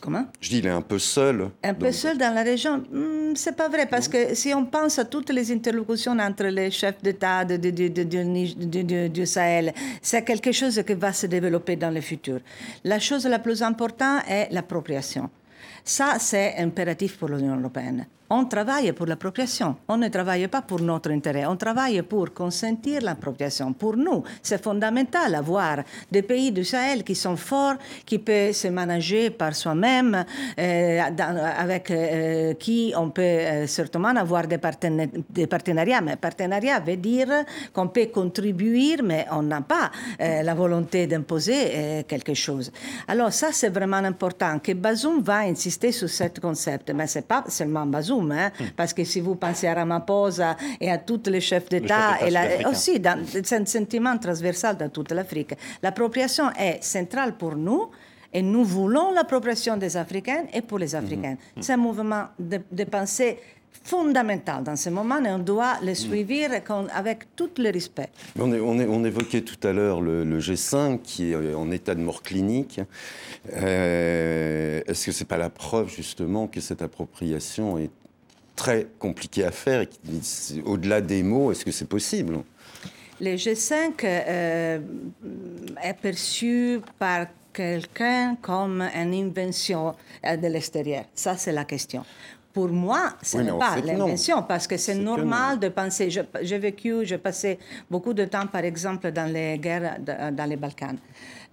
Comment? Je dis, il est un peu seul. Un peu seul dans la région hmm, C'est pas vrai, parce que si on pense à toutes les interlocutions entre les chefs d'État du, du, du, Sahel, c'est quelque chose qui va se développer dans le futur. La chose la plus importante est l'appropriation. Ça, c'est impératif pour l'Union européenne. On travaille pour l'appropriation. On ne travaille pas pour notre intérêt. On travaille pour consentir l'appropriation. Pour nous, c'est fondamental d'avoir des pays du Sahel qui sont forts, qui peuvent se manager par soi-même, euh, avec euh, qui on peut euh, certainement avoir des, des, partenariats. Mais partenariat veut dire qu'on peut contribuer, mais on n'a pas la volonté d'imposer quelque chose. Alors ça, c'est vraiment important que Bazoum va insister sur ce concept. Mais ce n'est pas seulement Bazoum. Hein, hmm. parce que si vous pensez à Ramaphosa et à tous les chefs d'État, et aussi, c'est un sentiment transversal dans toute l'Afrique. L'appropriation est centrale pour nous. Et nous voulons l'appropriation des Africains et pour les hmm. Africains. Hmm. C'est un mouvement de, pensée fondamental dans ce moment et on doit le suivre avec tout le respect. On, on, évoquait tout à l'heure le, G5 qui est en état de mort clinique. Euh, est-ce que ce n'est pas la preuve justement que cette appropriation est très compliqué à faire et au-delà des mots, est-ce que c'est possible? Le G5 euh, est perçu par quelqu'un comme une invention euh, de l'extérieur. Ça, c'est la question. Pour moi, ce n'est pas l'invention, parce que c'est normal de penser. J'ai vécu, j'ai passé beaucoup de temps, par exemple, dans les guerres dans les Balkans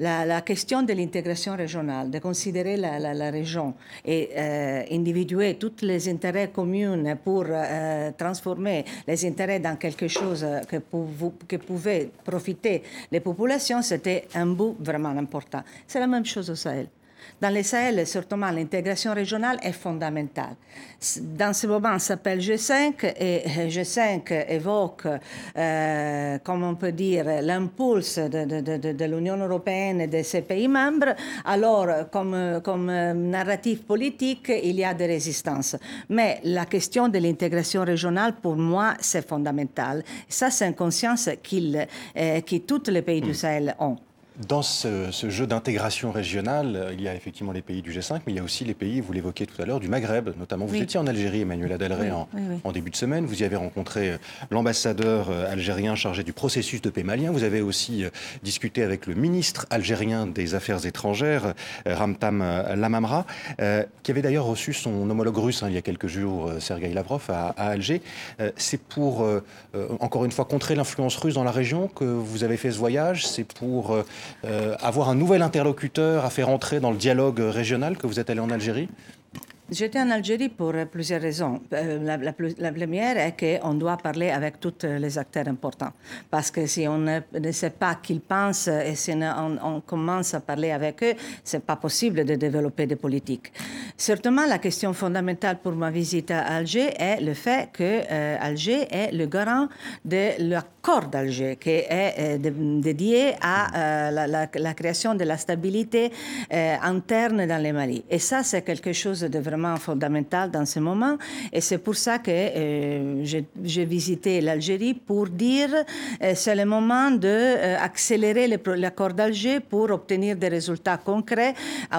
la, question de l'intégration régionale, de considérer la, région et euh, individuer tous les intérêts communs pour euh, transformer les intérêts dans quelque chose que, pour vous, que pouvaient profiter les populations, c'était un bout vraiment important. C'est la même chose au Sahel. Dans les Sahel, surtout l'intégration régionale est fondamentale. Dans ce moment, ça s'appelle G5 et G5 évoque, euh, comme on peut dire, l'impulse de, l'Union européenne et de ses pays membres. Alors, comme, comme narratif politique, il y a des résistances. Mais la question de l'intégration régionale, pour moi, c'est fondamental. Ça, c'est une conscience qu'il, euh, que tous les pays du Sahel ont. Dans ce, jeu d'intégration régionale, euh, il y a effectivement les pays du G5, mais il y a aussi les pays, vous l'évoquiez tout à l'heure, du Maghreb. Notamment, vous étiez en Algérie, Emmanuel Adelray, en, début de semaine. Vous y avez rencontré euh, l'ambassadeur euh, algérien chargé du processus de paix malien. Vous avez aussi discuté avec le ministre algérien des Affaires étrangères, Ramtam Lamamra, qui avait d'ailleurs reçu son homologue russe hein, il y a quelques jours, Sergei Lavrov, à, à Alger. C'est pour, encore une fois, contrer l'influence russe dans la région que vous avez fait ce voyage? C'est pour avoir un nouvel interlocuteur à faire entrer dans le dialogue régional que vous êtes allé en Algérie J'étais en Algérie pour plusieurs raisons. Euh, la, la, première est qu'on doit parler avec tous les acteurs importants. Parce que si on ne, sait pas qu'ils pensent et si on, commence à parler avec eux, c'est pas possible de développer des politiques. Certainement, la question fondamentale pour ma visite à Alger est le fait que euh, Alger est le garant de l'accord d'Alger, qui est euh, dédié à la, création de la stabilité interne dans le Mali. Et ça, c'est quelque chose de vraiment fondamental dans ce moment. Et c'est pour ça que euh, j'ai visité l'Algérie pour dire euh, c'est le moment d'accélérer euh, l'accord d'Alger pour obtenir des résultats concrets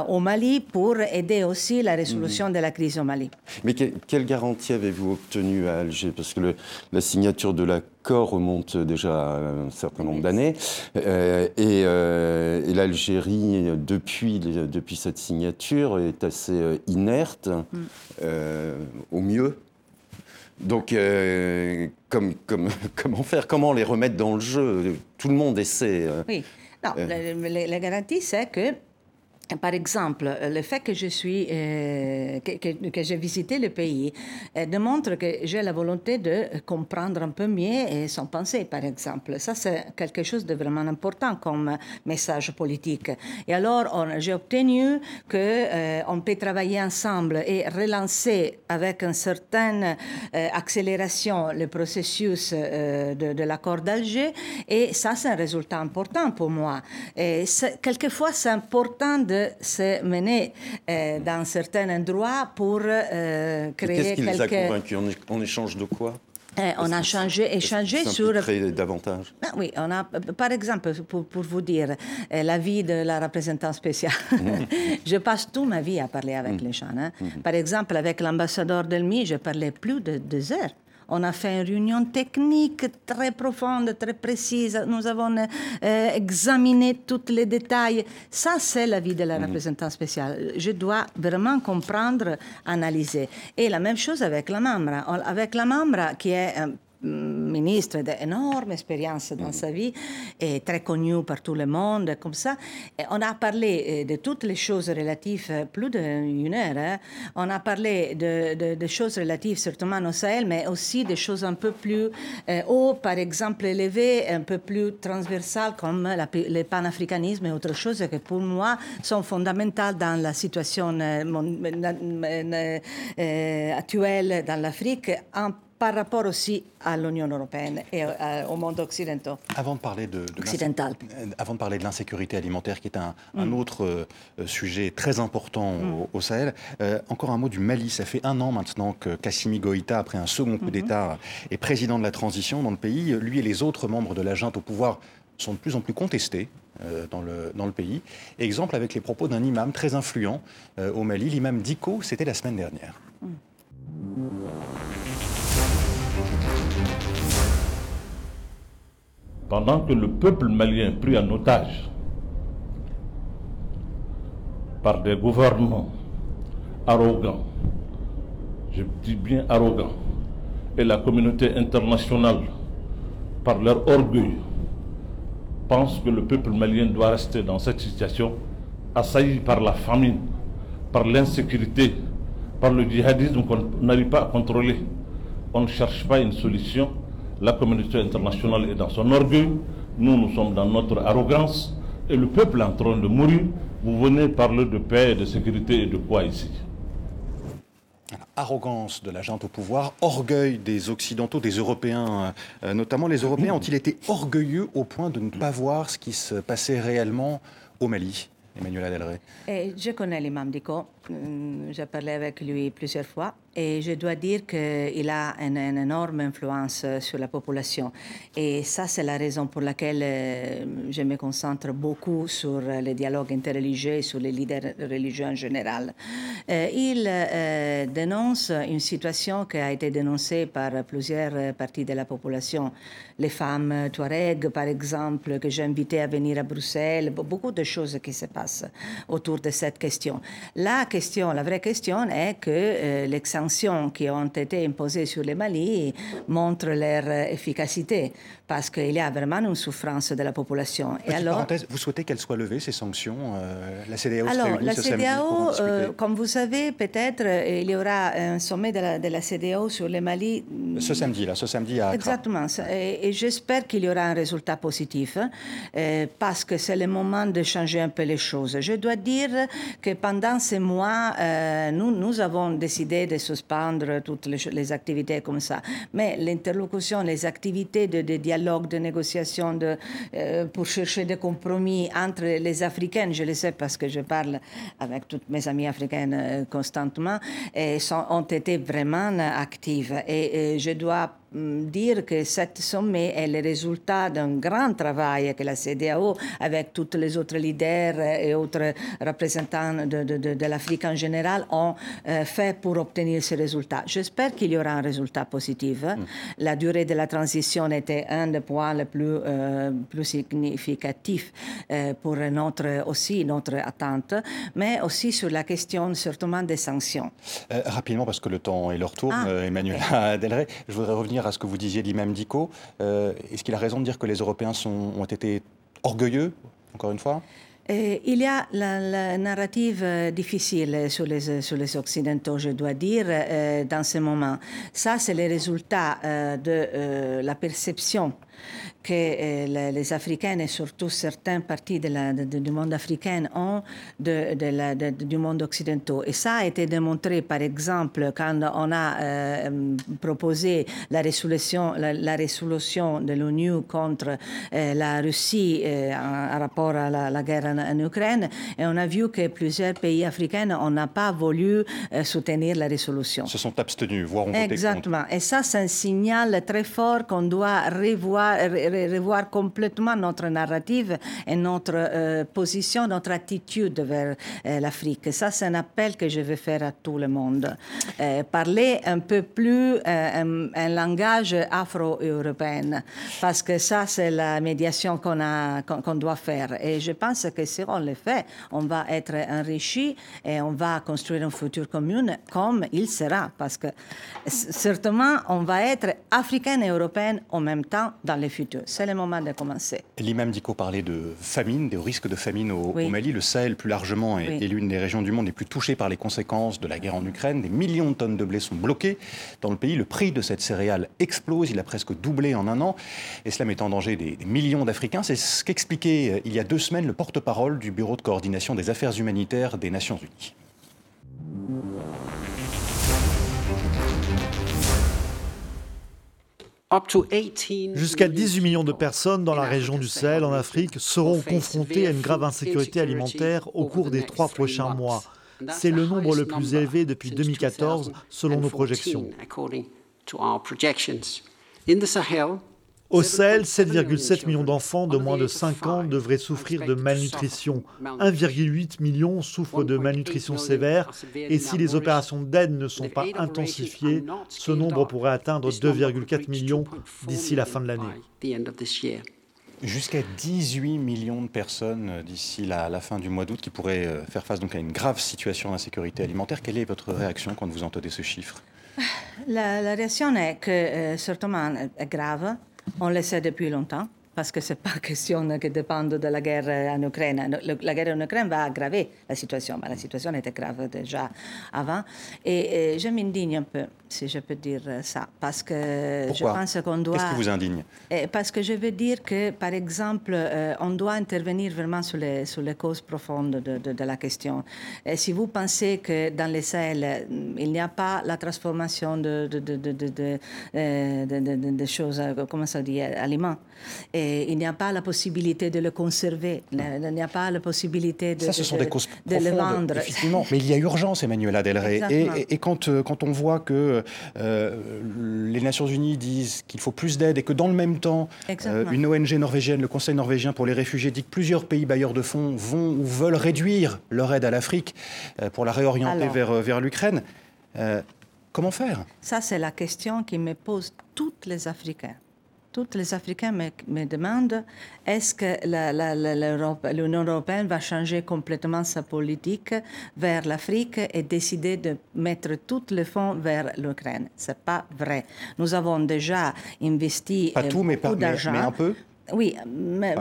au Mali pour aider aussi la résolution mhm. de la crise au Mali. Mais quelle garantie avez-vous obtenue à Alger? Parce que la signature de la corps remonte déjà à un certain nombre d'années. Euh, euh, et, l'Algérie, depuis, depuis cette signature, est assez euh, inerte, mm. au mieux. Donc, comme, comme, [laughs] comment faire? Comment les remettre dans le jeu? Tout le monde essaie. Oui. Non, la, garantie, c'est que par exemple, le fait que je suis, euh, que, que, j'ai visité le pays euh, démontre que j'ai la volonté de comprendre un peu mieux son pensée, par exemple. Ça, c'est quelque chose de vraiment important comme message politique. Et alors, j'ai obtenu que euh, on peut travailler ensemble et relancer avec une certaine accélération le processus de, l'accord d'Alger. Et ça, c'est un résultat important pour moi. Quelquefois, c'est important de se mener euh, dans certains endroits pour euh, créer Qu'est-ce qui les a convaincus? En, échange de quoi? Euh, on a changé, échangé sur. davantage. Ah, oui, on a, par exemple, pour, pour vous dire, la vie de la représentante spéciale. Mhm. [laughs] je passe toute ma vie à parler avec mhm. les gens. Hein. Mhm. Par exemple, avec l'ambassadeur d'Elmi, je parlais plus de deux heures. On a fait une réunion technique très profonde, très précise. Nous avons euh, examiné tous les détails. Ça, c'est la vie de la mhm. représentante spéciale. Je dois vraiment comprendre, analyser. Et la même chose avec la membre. Avec la membre qui est ministre d'énorme expérience dans sa vie et très connu par tout le monde, comme ça. Et on a parlé euh, de toutes les choses relatives, euh, plus d'une heure. Hein. On a parlé de, de, choses relatives surtout au Sahel, mais aussi des choses un peu plus euh, haut, par exemple élevées, un peu plus transversales, comme le panafricanisme et autres choses que pour moi sont fondamentales dans la situation actuelle dans l'Afrique. En par rapport aussi à l'Union européenne et euh, au monde occidental. Avant de parler de, occidental. Euh, avant de parler de l'insécurité alimentaire, qui est un, mm. autre euh, sujet très important au, mm. Sahel, encore un mot du Mali. Ça fait un an maintenant que Kassimi Goïta, après un second coup mm-hmm. d'État, est président de la transition dans le pays. Lui et les autres membres de la junte au pouvoir sont de plus en plus contestés dans, le, dans le pays. Exemple avec les propos d'un imam très influent au Mali, l'imam Diko, c'était la semaine dernière. Mm. Pendant que le peuple malien pris en otage par des gouvernements arrogants, je dis bien arrogants, et la communauté internationale, par leur orgueil, pense que le peuple malien doit rester dans cette situation, assailli par la famine, par l'insécurité, par le djihadisme qu'on n'arrive pas à contrôler. On ne cherche pas une solution la communauté internationale est dans son orgueil, nous, nous sommes dans notre arrogance, et le peuple est en train de mourir. Vous venez parler de paix, de sécurité et de quoi ici? Arrogance de la junte au pouvoir, orgueil des Occidentaux, des Européens, euh, notamment les Européens, ont-ils été orgueilleux au point de ne pas voir ce qui se passait réellement au Mali Emmanuel Adelray. Je connais l'imam Diko, j'ai parlé avec lui plusieurs fois. Et je dois dire qu'il a une, énorme influence sur la population. Et ça, c'est la raison pour laquelle euh, je me concentre beaucoup sur les dialogues interreligieux et sur les leaders religieux en général. Euh, il euh, dénonce une situation qui a été dénoncée par plusieurs parties de la population. Les femmes Touareg, par exemple, que j'ai invitées à venir à Bruxelles, beaucoup de choses qui se passent autour de cette question. La question, la vraie question est que l'exemple sanctions qui ont été imposées sur le Mali montrent leur efficacité parce qu'il y a vraiment une souffrance de la population. Et alors, vous souhaitez qu'elles soient levées, ces sanctions euh, La CDAO alors, la ce CDAO, euh, comme vous savez, peut-être euh, il y aura un sommet de la, de la CDAO sur le Mali. Ce samedi, là, ce samedi à Exactement. Et, j'espère qu'il y aura un résultat positif parce que c'est le moment de changer un peu les choses. Je dois dire que pendant ces mois, nous, nous avons décidé de suspendre toutes les, activités comme ça. Mais l'interlocution, les activités de, dialogue, de négociation, euh, pour chercher des compromis entre les Africaines, je le sais parce que je parle avec toutes mes amies africaines euh, constamment, et ont été vraiment actives. et je dois dire que cette sommet est le résultat d'un grand travail que la CDAO, avec tous les autres leaders et autres représentants de, de, de, l'Afrique en général, ont euh, fait pour obtenir ce résultat. J'espère qu'il y aura un résultat positif. Mm. La durée de la transition était un des points les plus, euh, plus significatifs euh, pour notre, aussi notre attente, mais aussi sur la question surtout des sanctions. rapidement, parce que le temps est leur tour, ah. Emmanuel Delray, je voudrais revenir à ce que vous disiez d'Imam Diko. Euh, est-ce qu'il a raison de dire que les Européens ont été orgueilleux, encore une fois? Il y a la, narrative euh, difficile sur les, sur les Occidentaux, je dois dire, euh, dans ce moment. Ça, c'est le résultat euh, de la perception que euh, les Africains et surtout certaines parties de la, du monde africain ont de, la, du monde occidental. Et ça a été démontré, par exemple, quand on a euh, proposé la résolution, la, résolution de l'ONU contre euh, la Russie en, rapport à la, guerre en, Ukraine. Et on a vu que plusieurs pays africains n'ont pas voulu soutenir la résolution. Se sont abstenus, voire ont voté Exactement. Et ça, c'est un signal très fort qu'on doit revoir revoir complètement notre narrative et notre euh, position, notre attitude vers euh, l'Afrique. Ça, c'est un appel que je vais faire à tout le monde. Euh, parler un peu plus un, langage afro-européen, parce que ça, c'est la médiation qu'on qu'on doit faire. Et je pense que si on le fait, on va être enrichi et on va construire un futur commun comme il sera, parce que certainement, on va être africain et européen en même temps le futur c'est le moment de commencer. L'imam Diko parlait de famine, des risques de famine au, Mali. Le Sahel, plus largement, est, l'une des régions du monde les plus touchées par les conséquences de la guerre en Ukraine. Des millions de tonnes de blé sont bloquées dans le pays. Le prix de cette céréale explose. Il a presque doublé en un an. Et cela met en danger des, des millions d'Africains. C'est ce qu'expliquait euh, il y a deux semaines le porte-parole du Bureau de coordination des affaires humanitaires des Nations Unies. Jusqu'à 18 millions de personnes dans la région du Sahel en Afrique seront confrontées à une grave insécurité alimentaire au cours des trois prochains mois. C'est le nombre le plus élevé depuis 2014 selon nos projections. Au Sahel, 7,7 millions d'enfants de moins de 5 ans devraient souffrir de malnutrition. 1,8 million souffrent de malnutrition sévère. Et si les opérations d'aide ne sont pas intensifiées, ce nombre pourrait atteindre 2,4 millions d'ici la fin de l'année. Jusqu'à 18 millions de personnes euh, d'ici la, la, fin du mois d'août qui pourraient euh, faire face donc à une grave situation d'insécurité alimentaire. Quelle est votre réaction quand vous entendez ce chiffre? La, réaction est que euh, certainement est grave. On le sait depuis longtemps parce que ce n'est pas [laughs] question qui dépend de la guerre en Ukraine. La guerre en Ukraine va aggraver la situation, mais la situation était grave déjà avant. Et, je m'indigne un peu, si je peux dire ça, parce que je pense qu'on doit... Qu'est-ce qui vous indigne? Parce que je veux dire que, par exemple, euh, on doit intervenir vraiment sur les, sur les causes profondes de, de, la question. Et si vous pensez que dans les Sahel, il n'y a pas la transformation de, de, euh, choses, euh, comment ça dit, aliments, il n'y a pas la possibilité de le conserver, il n'y a pas la possibilité de, Ça, ce sont des causes le vendre. Effectivement, mais il y a urgence, Emmanuel Adelray. Et, et, quand, euh, quand on voit que euh, les Nations Unies disent qu'il faut plus d'aide et que dans le même temps, euh, une ONG norvégienne, le Conseil norvégien pour les réfugiés, dit que plusieurs pays bailleurs de fonds vont ou veulent réduire leur aide à l'Afrique pour la réorienter vers, vers l'Ukraine. comment faire? Ça, c'est la question qui me posent tous les Africains tous les Africains me, demandent est-ce que l'Union européenne va changer complètement sa politique vers l'Afrique et décider de mettre tous les fonds vers l'Ukraine? Ce n'est pas vrai. Nous avons déjà investi pas tout, beaucoup d'argent. Mais, un peu oui, mais,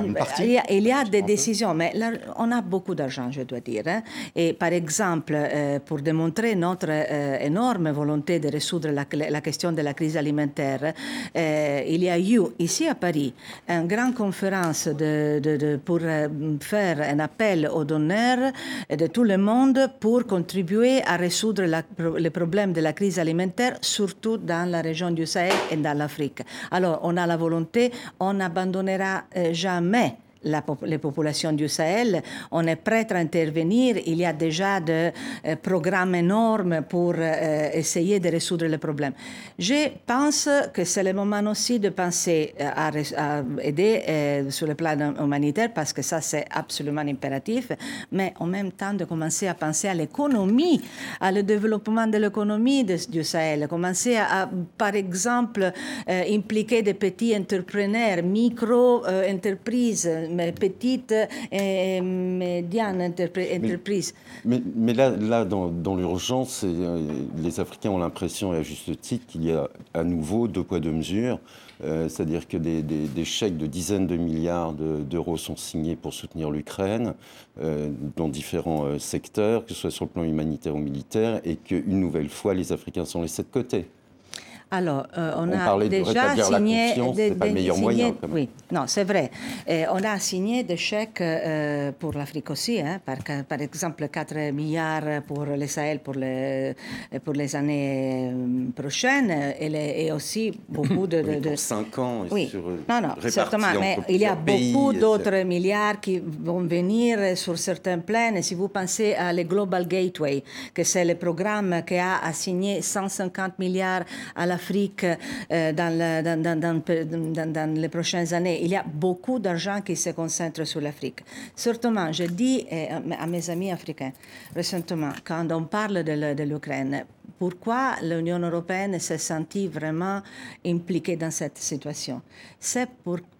il, y a, des décisions, mais on a beaucoup d'argent, je dois dire. Hein. Et par exemple, euh, pour démontrer notre euh, énorme volonté de résoudre la, question de la crise alimentaire, euh, il y a eu ici à Paris une grande conférence de, pour faire un appel aux donneurs de tout le monde pour contribuer à résoudre le problème de la crise alimentaire, surtout dans la région du Sahel et dans l'Afrique. Alors, on a la volonté, on abandonne eh, jamais les populations du Sahel. On est prêt à intervenir. Il y a déjà des euh, programmes énormes pour euh, essayer de résoudre le problème. Je pense que c'est le moment aussi de penser euh, à, à aider sur le plan humanitaire parce que ça, c'est absolument impératif, mais en même temps de commencer à penser à l'économie, à le développement de l'économie du Sahel, commencer à, par exemple, impliquer des petits entrepreneurs, micro-entreprises, petites et médianes entreprises. Mais, mais, là, là, dans, dans l'urgence, les Africains ont l'impression, et à juste titre, qu'il y a à nouveau deux poids, deux mesures. Euh, c'est-à-dire que des, chèques de dizaines de milliards d'euros sont signés pour soutenir l'Ukraine euh, dans différents euh, secteurs, que ce soit sur le plan humanitaire ou militaire, et qu'une nouvelle fois, les Africains sont laissés de côté. Alors, euh, on, a déjà signé des, pas le meilleur moyen. Oui, non, c'est vrai. on a signé des chèques euh, pour l'Afrique aussi, hein, par, par, exemple 4 milliards pour le Sahel pour les, pour les années euh, prochaines et, et aussi beaucoup de... [coughs] de, de... 5 ans. Oui, sur, non, non, certainement. Mais il y a beaucoup d'autres milliards qui vont venir sur certains plans. Et si vous pensez à le Global Gateway, que c'est le programme qui a assigné 150 milliards à la Afrique euh, dans, dans, dans, les prochaines années. Il y a beaucoup d'argent qui se concentre sur l'Afrique. Surtout, je dis euh, à mes amis africains récemment, quand on parle de l'Ukraine, pourquoi l'Union européenne s'est sentie vraiment impliquée dans cette situation C'est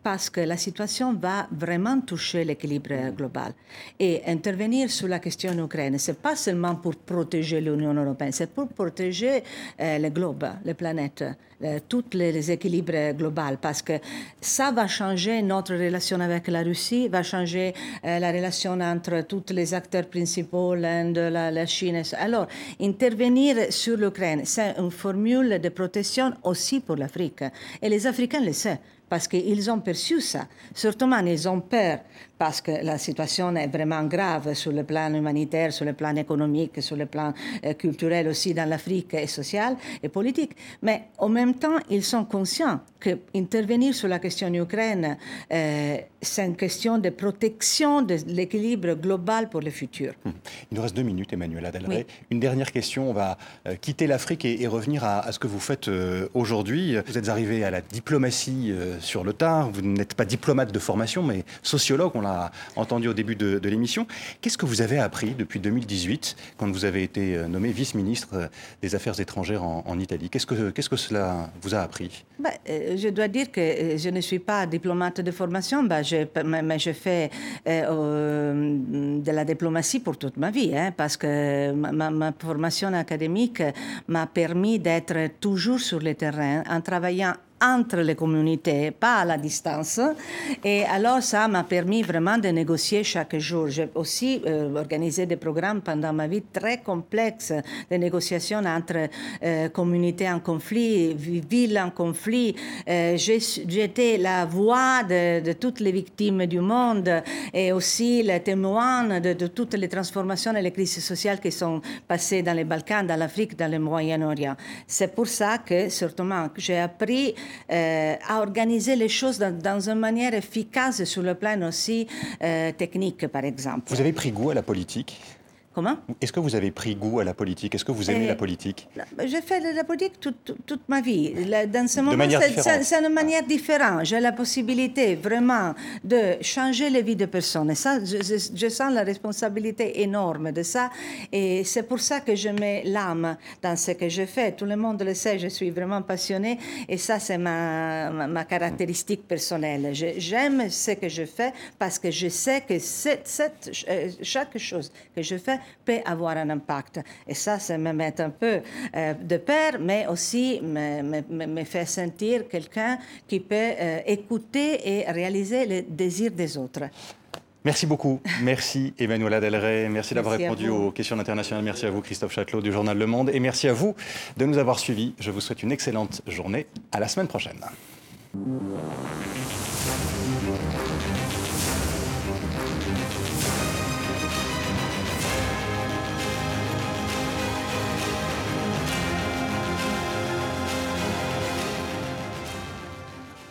parce que la situation va vraiment toucher l'équilibre global. Et intervenir sur la question ukrainienne, ce n'est pas seulement pour protéger l'Union européenne, c'est pour protéger euh, le globe, la planète, euh, tous les, équilibres globaux, parce que ça va changer notre relation avec la Russie, va changer euh, la relation entre tous les acteurs principaux, l'Inde, la, la Chine. Alors, intervenir sur l'Ukraine, c'est une formule de protection aussi pour l'Afrique. Et les Africains le savent parce qu'ils ont perçu ça. Surtout, ils ont peur parce que la situation est vraiment grave sur le plan humanitaire, sur le plan économique, sur le plan euh, culturel aussi dans l'Afrique et social et politique. Mais en même temps, ils sont conscients qu'intervenir sur la question Ukraine, euh, c'est une question de protection de l'équilibre global pour le futur. Hum. Il nous reste deux minutes, Emmanuel Adelray. Une dernière question. On va euh, quitter l'Afrique et, revenir à, ce que vous faites aujourd'hui. Vous êtes arrivé à la diplomatie sur le tard. Vous n'êtes pas diplomate de formation, mais sociologue, on l'a entendu au début de, l'émission. Qu'est-ce que vous avez appris depuis 2018, quand vous avez été euh, nommé vice-ministre euh, des Affaires étrangères en, Italie? Qu'est-ce que, qu'est-ce que cela vous a appris? Bah, euh, Je dois dire que je ne suis pas diplomate de formation, bah, mais je fais de la diplomatie pour toute ma vie, hein, parce que ma formation académique m'a permis d'être toujours sur le terrain en travaillant entre les communautés, pas à la distance. Et alors, ça m'a permis vraiment de négocier chaque jour. J'ai aussi euh, organisé des programmes pendant ma vie très complexes de négociations entre euh, communautés en conflit, villes en conflit. Euh, J'étais la voix de, toutes les victimes du monde et aussi le témoin de, de, toutes les transformations et les crises sociales qui sont passées dans les Balkans, dans l'Afrique, dans le Moyen-Orient. C'est pour ça que, surtout, j'ai appris euh, à organiser les choses dans, une manière efficace sur le plan aussi euh, technique, par exemple. Vous avez pris goût à la politique? Comment Est-ce que vous avez pris goût à la politique? Est-ce que vous aimez la politique? J'ai fait de la politique toute, toute, ma vie. Dans ce moment, c'est une manière différente. J'ai la possibilité vraiment de changer les vies de personnes. Et ça, je, sens la responsabilité énorme de ça. Et c'est pour ça que je mets l'âme dans ce que je fais. Tout le monde le sait, je suis vraiment passionnée. Et ça, c'est ma, ma, caractéristique personnelle. J'aime ce que je fais parce que je sais que cette, euh, chaque chose que je fais peut avoir un impact. Et ça, ça me met un peu euh, de peur, mais aussi me, me, me fait sentir quelqu'un qui peut euh, écouter et réaliser les désirs des autres. Merci beaucoup. Merci Emmanuel Adelray. Merci d'avoir répondu aux questions internationales. Merci à vous Christophe Châtelot du journal Le Monde. Et merci à vous de nous avoir suivis. Je vous souhaite une excellente journée. À la semaine prochaine.